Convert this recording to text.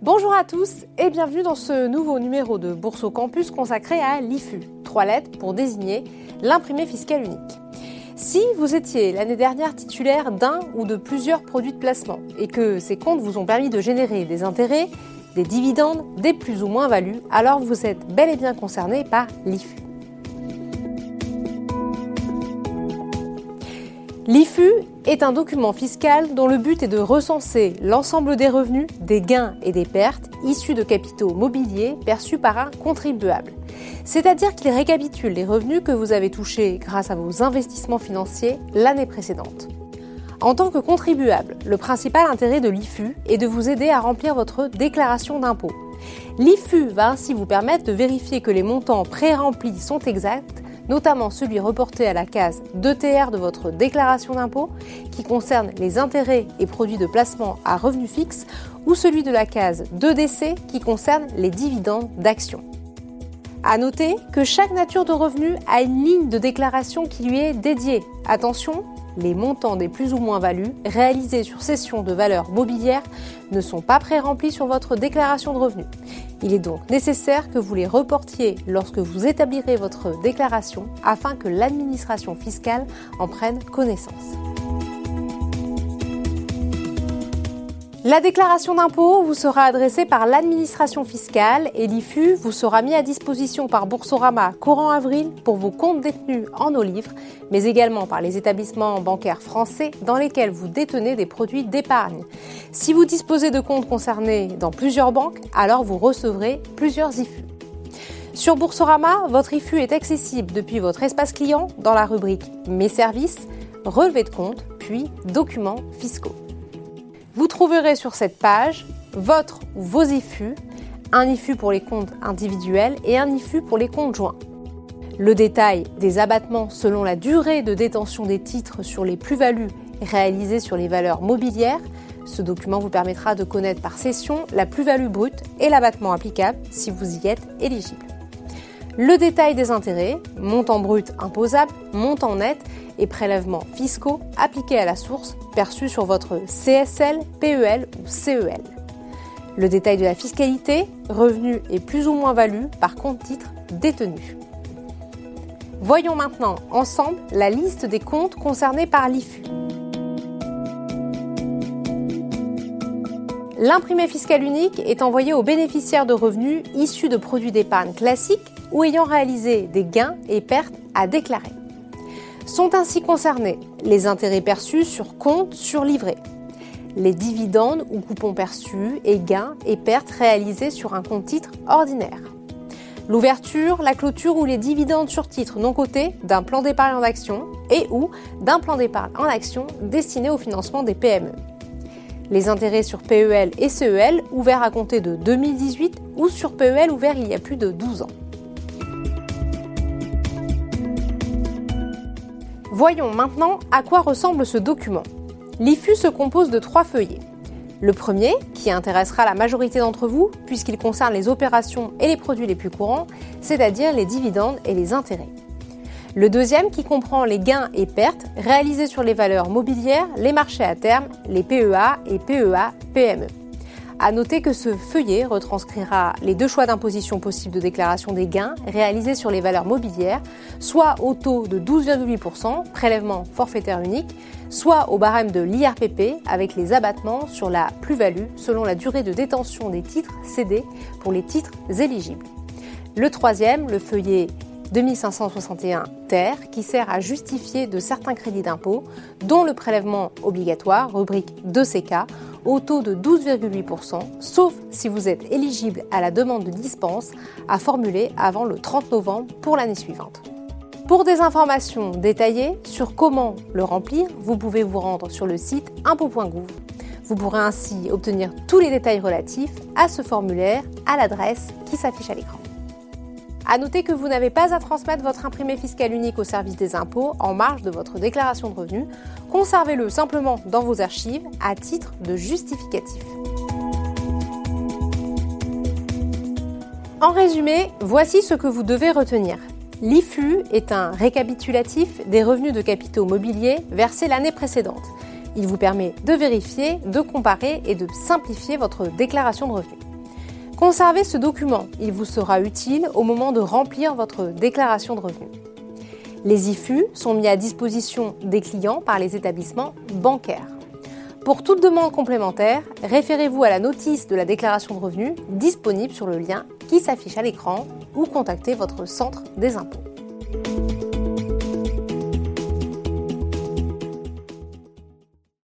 Bonjour à tous et bienvenue dans ce nouveau numéro de Bourse au Campus consacré à l'IFU, trois lettres pour désigner l'imprimé fiscal unique. Si vous étiez l'année dernière titulaire d'un ou de plusieurs produits de placement et que ces comptes vous ont permis de générer des intérêts, des dividendes, des plus ou moins values, alors vous êtes bel et bien concerné par l'IFU. L'IFU est un document fiscal dont le but est de recenser l'ensemble des revenus, des gains et des pertes issus de capitaux mobiliers perçus par un contribuable. C'est-à-dire qu'il récapitule les revenus que vous avez touchés grâce à vos investissements financiers l'année précédente. En tant que contribuable, le principal intérêt de l'IFU est de vous aider à remplir votre déclaration d'impôt. L'IFU va ainsi vous permettre de vérifier que les montants pré-remplis sont exacts notamment celui reporté à la case 2TR de votre déclaration d'impôt, qui concerne les intérêts et produits de placement à revenus fixes, ou celui de la case 2DC qui concerne les dividendes d'actions. À noter que chaque nature de revenu a une ligne de déclaration qui lui est dédiée. Attention, les montants des plus ou moins values réalisés sur cession de valeurs mobilières ne sont pas pré-remplis sur votre déclaration de revenus. Il est donc nécessaire que vous les reportiez lorsque vous établirez votre déclaration afin que l'administration fiscale en prenne connaissance. La déclaration d'impôt vous sera adressée par l'administration fiscale et l'IFU vous sera mis à disposition par Boursorama courant avril pour vos comptes détenus en nos livres, mais également par les établissements bancaires français dans lesquels vous détenez des produits d'épargne. Si vous disposez de comptes concernés dans plusieurs banques, alors vous recevrez plusieurs IFU. Sur Boursorama, votre IFU est accessible depuis votre espace client dans la rubrique Mes services, relevé de compte, puis documents fiscaux. Vous trouverez sur cette page votre ou vos IFU, un IFU pour les comptes individuels et un IFU pour les comptes joints. Le détail des abattements selon la durée de détention des titres sur les plus-values réalisées sur les valeurs mobilières. Ce document vous permettra de connaître par session la plus-value brute et l'abattement applicable si vous y êtes éligible. Le détail des intérêts, montant brut imposable, montant net et prélèvements fiscaux appliqués à la source perçus sur votre CSL, PEL ou CEL. Le détail de la fiscalité, revenus et plus ou moins value par compte titre détenu. Voyons maintenant ensemble la liste des comptes concernés par l'IFU. L'imprimé fiscal unique est envoyé aux bénéficiaires de revenus issus de produits d'épargne classiques ou ayant réalisé des gains et pertes à déclarer. Sont ainsi concernés les intérêts perçus sur compte surlivré, les dividendes ou coupons perçus et gains et pertes réalisés sur un compte titre ordinaire, l'ouverture, la clôture ou les dividendes sur titre non cotés d'un plan d'épargne en action et ou d'un plan d'épargne en action destiné au financement des PME. Les intérêts sur PEL et CEL ouverts à compter de 2018 ou sur PEL ouverts il y a plus de 12 ans. Voyons maintenant à quoi ressemble ce document. L'IFU se compose de trois feuillets. Le premier, qui intéressera la majorité d'entre vous, puisqu'il concerne les opérations et les produits les plus courants, c'est-à-dire les dividendes et les intérêts. Le deuxième, qui comprend les gains et pertes réalisés sur les valeurs mobilières, les marchés à terme, les PEA et PEA-PME. À noter que ce feuillet retranscrira les deux choix d'imposition possibles de déclaration des gains réalisés sur les valeurs mobilières, soit au taux de 12,8%, prélèvement forfaitaire unique, soit au barème de l'IRPP avec les abattements sur la plus-value selon la durée de détention des titres cédés pour les titres éligibles. Le troisième, le feuillet 2561 TER, qui sert à justifier de certains crédits d'impôt, dont le prélèvement obligatoire, rubrique 2CK, au taux de 12,8%, sauf si vous êtes éligible à la demande de dispense à formuler avant le 30 novembre pour l'année suivante. Pour des informations détaillées sur comment le remplir, vous pouvez vous rendre sur le site impôt.gouv. Vous pourrez ainsi obtenir tous les détails relatifs à ce formulaire à l'adresse qui s'affiche à l'écran. À noter que vous n'avez pas à transmettre votre imprimé fiscal unique au service des impôts en marge de votre déclaration de revenus. Conservez-le simplement dans vos archives à titre de justificatif. En résumé, voici ce que vous devez retenir. L'IFU est un récapitulatif des revenus de capitaux mobiliers versés l'année précédente. Il vous permet de vérifier, de comparer et de simplifier votre déclaration de revenus. Conservez ce document, il vous sera utile au moment de remplir votre déclaration de revenus. Les IFU sont mis à disposition des clients par les établissements bancaires. Pour toute demande complémentaire, référez-vous à la notice de la déclaration de revenus disponible sur le lien qui s'affiche à l'écran ou contactez votre centre des impôts.